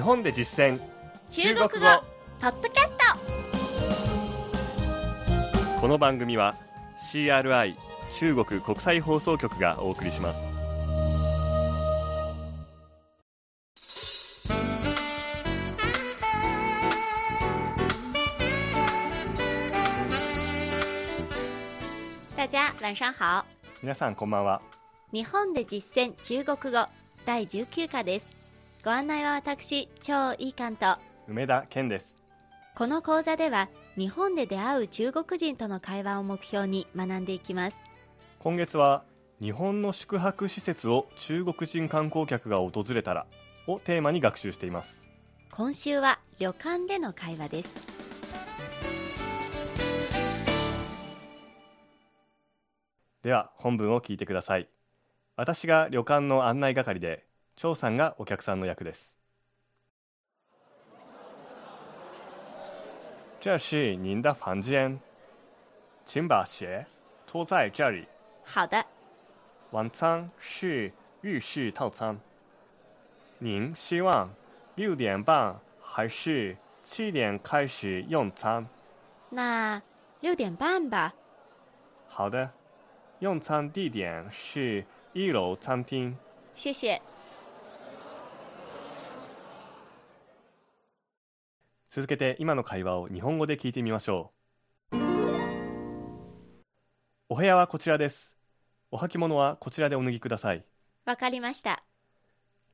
日本で実践。中国語。ポッドキャスこの番組は CRI 中国国際放送局がお送りします。ト大家晚上好。皆さんこんばんは。日本で実践中国語第19課ですご案内は私超いい関と。梅田健です。この講座では日本で出会う中国人との会話を目標に学んでいきます。今月は日本の宿泊施設を中国人観光客が訪れたらをテーマに学習しています。今週は旅館での会話です。では本文を聞いてください。私が旅館の案内係で張さんがお客さんの役です。这是您的房间请把鞋脱在这里。好的。晚餐是日式套餐您希望。六点半。还是。七点开始。用餐。那六点半吧。好的。用餐地点是一楼餐厅。谢谢続けて今の会話を日本語で聞いてみましょう。お部屋はこちらです。お履物はこちらでお脱ぎください。わかりました。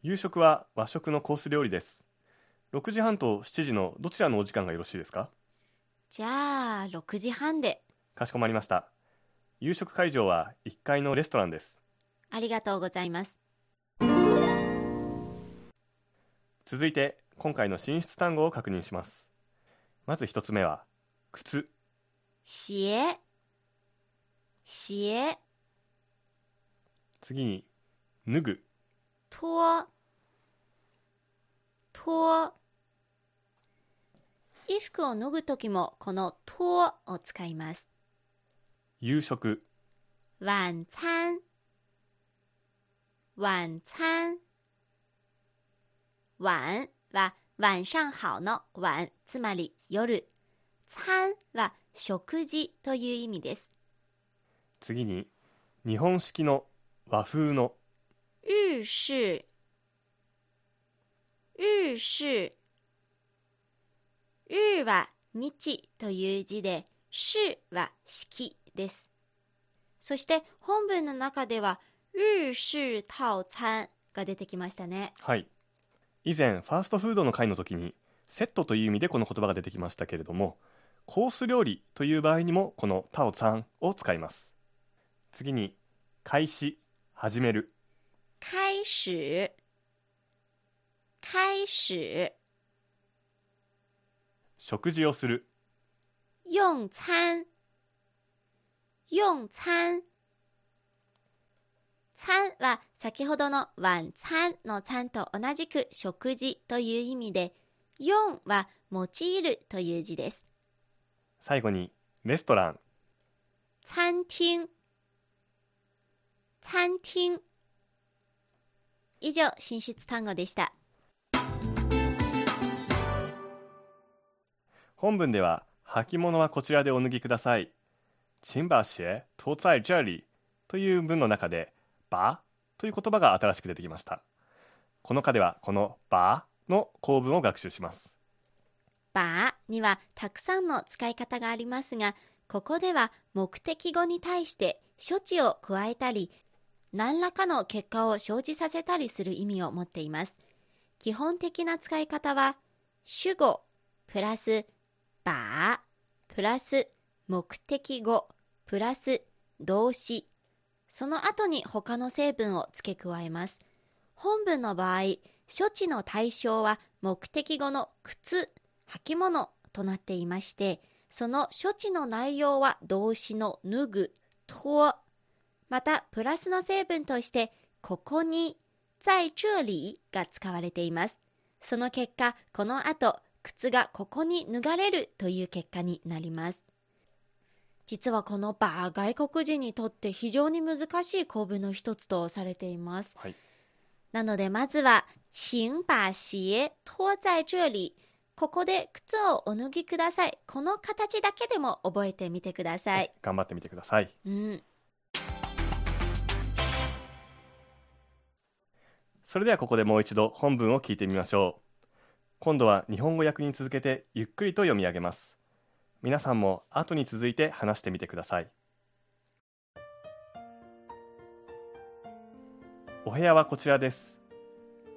夕食は和食のコース料理です。6時半と7時のどちらのお時間がよろしいですか？じゃあ6時半で。かしこまりました。夕食会場は1階のレストランです。ありがとうございます。続いて今回の進出単語を確認します。まず一つ目は靴。鞋鞋次に脱ぐ。脱脱衣服を脱ぐときもこの脱を使います。夕食。晚餐。晚餐。晚は晚上好の晚つまり夜。餐は食事という意味です。次に日本式の和風の。日式。日式。日は日という字で式。は式。ですそして本文の中では日式。套餐が出てきましたねはい以前ファーストフードの会の時にセットという意味でこの言葉が出てきましたけれどもコース料理という場合にもこのタオツァンを使います。次に開始始める。開始開始。食事をする。用餐。用餐餐は先ほどの晚餐の餐と同じく食事という意味で、用は用いるという字です。最後にレストラン。餐厅。餐厅。以上、進出単語でした。本文では履物はこちらでお脱ぎください请把鞋脱在这里という文の中でばという言葉が新しく出てきましたこの課ではこのばの構文を学習しますばにはたくさんの使い方がありますが、ここでは目的語に対して処置を加えたり、何らかの結果を生じさせたりする意味を持っています。基本的な使い方は、主語プラスばプラス目的語プラス動詞その後に他の成分を付け加えます。本文の場合、処置の対象は目的語の靴、履物となっていまして、その処置の内容は動詞の脱ぐ、脱。また、プラスの成分として、ここに、在这里が使われています。その結果、この後、靴がここに脱がれるという結果になります。実はこの場、外国人にとって非常に難しい構文の一つとされています。はいなのでまずは请把鞋脱在这里。ここで靴をお脱ぎください。この形だけでも覚えてみてください。頑張ってみてくださいうん。それではここでもう一度本文を聞いてみましょう今度は日本語訳に続けてゆっくりと読み上げます皆さんも後に続いて話してみてくださいお部屋はこちらです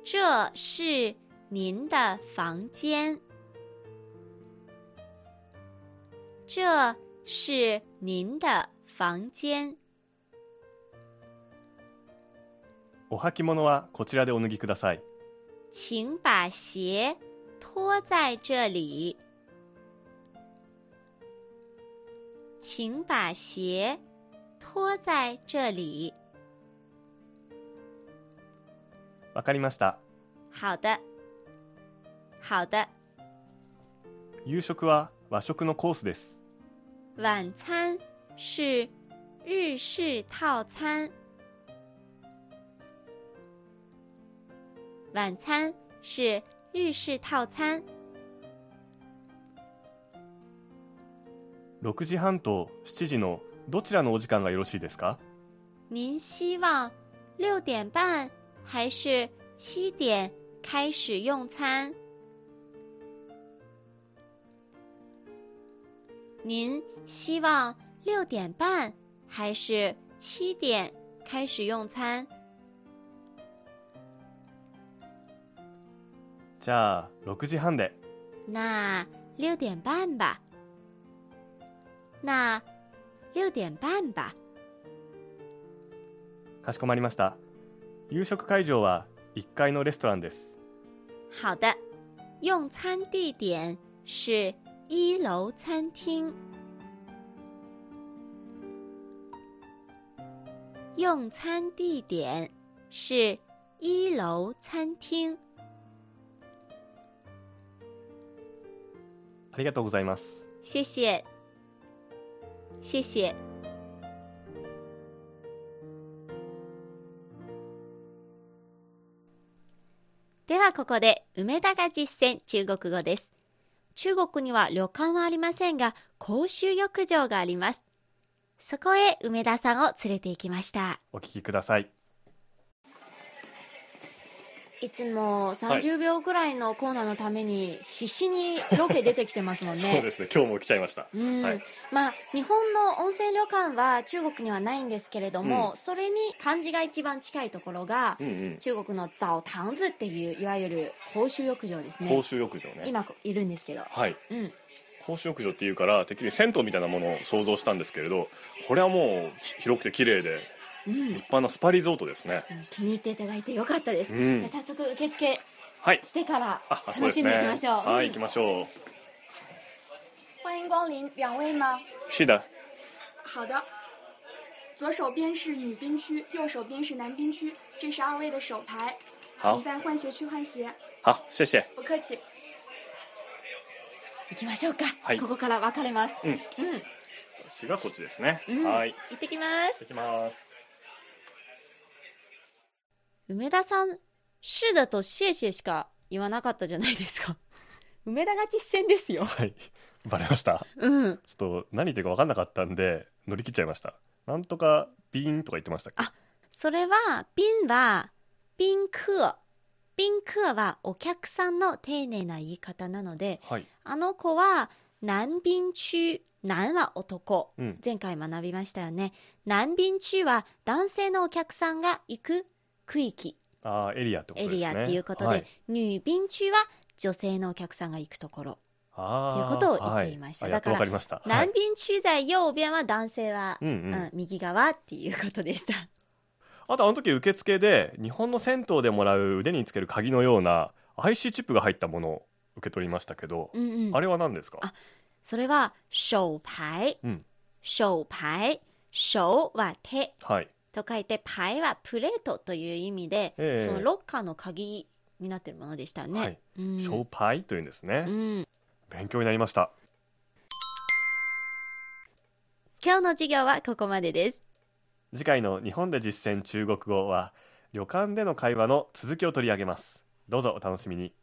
这是您的房间。这是您的房间。お履物はこちらでお脱ぎください请把鞋脱在这里。请把鞋脱在这里。わかりました好的，好的。夕食は和食のコースです晚餐是日式套餐。晚餐是日式套餐。6時半と7時のどちらのお時間がよろしいですか？您希望六点半还是七点开始用餐？您希望六点半还是七点开始用餐？じゃあ6時半で那六点半吧。那六点半吧。かしこまりました夕食会場は1階のレストランです好的，用餐地点是一楼餐厅。用餐地点是一楼餐厅。ありがとうございます谢谢，谢谢。ではここで梅田が実践中国語です。中国には旅館はありませんが公衆浴場があります。そこへ梅田さんを連れて行きました。お聞きくださいいつも30秒ぐらいのコーナーのために必死にロケ出てきてますもんね。そうですね。今日も来ちゃいました。うん。はい。まあ日本の温泉旅館は中国にはないんですけれども、うん。それに漢字が一番近いところが、うんうん。中国のザオタンズっていういわゆる公衆浴場ですね。公衆浴場ね。今いるんですけど、はい。うん、公衆浴場っていうからてっきり銭湯みたいなものを想像したんですけれどこれはもうひ広くて綺麗でうん立派なスパリゾートですね。うん気に入っていただいてよかったです、うん。じゃあ早速受付はい。してから楽しんでいきましょう。はい行きましょう。欢迎光临，两位吗？是的。好的。左手边是女宾区，右手边是男宾区，这是二位的手牌，好。请在换鞋区换鞋。好谢谢。不客气。行きましょうか、はい。ここから分かれます。うん。うん、私がこっちですね、うん。はい。行ってきます。行きます梅田さん「是的」と「シェシェ」しか言わなかったじゃないですか。梅田が実践ですよ。はい。バレました？うん。ちょっと何言ってるか分かんなかったんで乗り切っちゃいました。なんとかビーンとか言ってましたっけ？あそれは便は賓客賓客はお客さんの丁寧な言い方なのではい。あの子は南賓区南は男、うん。前回学びましたよね。南賓区は男性のお客さんが行く区域。あーエリアってことエですね。リアっていうことで、はい、女賓区は女性のお客さんが行くところ。あーっていうことを言っていました。はい、だからかりました、は南い、賓区在右邊は男性は、うんうん。うん右側っていうことでした。あとあの時受付で日本の銭湯でもらう腕につける鍵のような IC チップが入ったものを受け取りましたけど、うんうん。あれは何ですか？あそれは手牌うん。手牌手は手。はいと書いて牌はプレートという意味で、ええ。そのロッカーの鍵になっているものでしたよね、はい。うん。ショーパイというんですね、うん。勉強になりました。今日の授業はここまでです。次回の日本で実践中国語は旅館での会話の続きを取り上げます。どうぞお楽しみに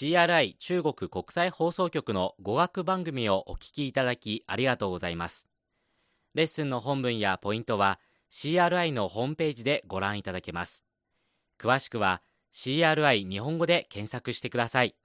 CRI 中国国際放送局の語学番組をお聞きいただきありがとうございます。レッスンの本文やポイントは CRI のホームページでご覧いただけます。詳しくは CRI 日本語で検索してください。